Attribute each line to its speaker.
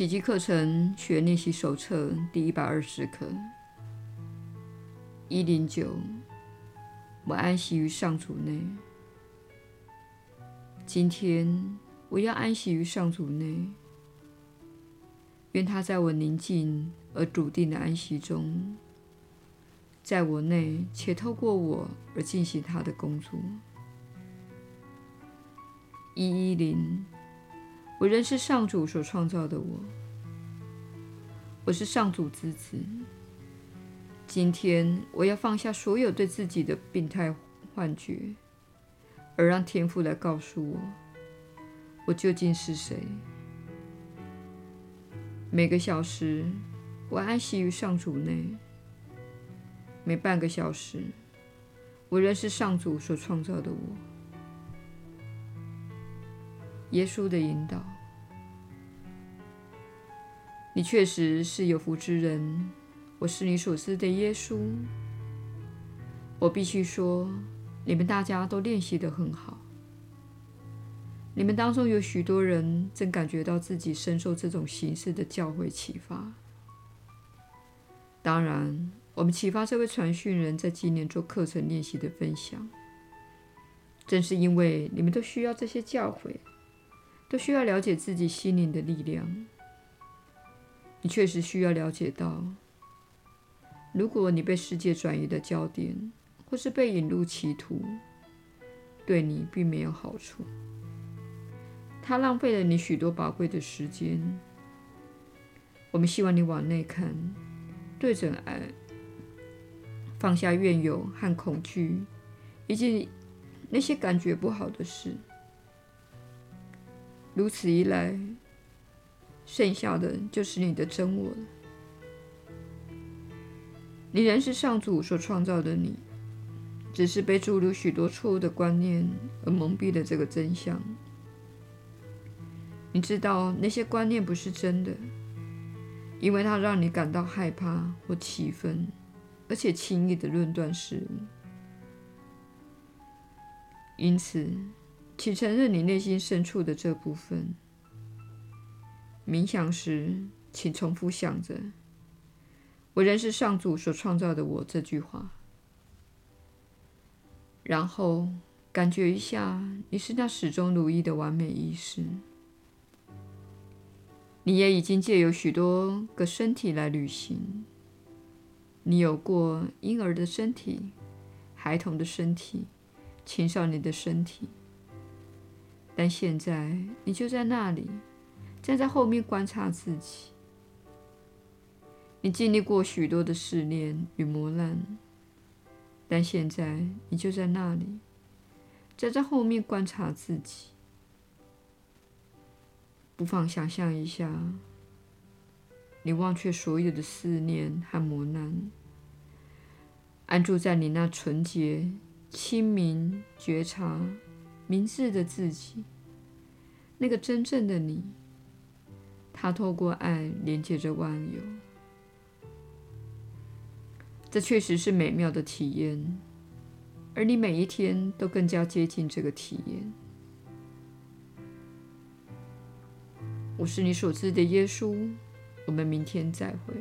Speaker 1: 奇迹课程学练习手册第一百二十课，一零九，我安息于上主内。今天我要安息于上主内，愿他在我宁静而笃定的安息中，在我内且透过我而进行他的工作。一一零。我仍是上主所创造的我，我是上主之子。今天我要放下所有对自己的病态幻觉，而让天父来告诉我，我究竟是谁。每个小时，我安息于上主内；每半个小时，我仍是上主所创造的我。耶稣的引导，你确实是有福之人。我是你所知的耶稣。我必须说，你们大家都练习得很好。你们当中有许多人正感觉到自己深受这种形式的教诲启发。当然，我们启发这位传讯人在今年做课程练习的分享，正是因为你们都需要这些教诲。都需要了解自己心灵的力量。你确实需要了解到，如果你被世界转移的焦点，或是被引入歧途，对你并没有好处。它浪费了你许多宝贵的时间。我们希望你往内看，对准爱，放下怨尤和恐惧，以及那些感觉不好的事。如此一来，剩下的就是你的真我了。你仍是上主所创造的你，只是被注入许多错误的观念而蒙蔽了这个真相。你知道那些观念不是真的，因为它让你感到害怕或气愤，而且轻易地论断事物。因此，请承认你内心深处的这部分。冥想时，请重复想着“我仍是上主所创造的我”这句话，然后感觉一下你是那始终如一的完美意识。你也已经借由许多个身体来旅行。你有过婴儿的身体、孩童的身体、青少年的身体。但现在，你就在那里，站在后面观察自己。你经历过许多的试炼与磨难，但现在你就在那里，站在后面观察自己。不妨想象一下，你忘却所有的思念和磨难，安住在你那纯洁、清明、觉察。明智的自己，那个真正的你，他透过爱连接着万有。这确实是美妙的体验，而你每一天都更加接近这个体验。我是你所知的耶稣，我们明天再会。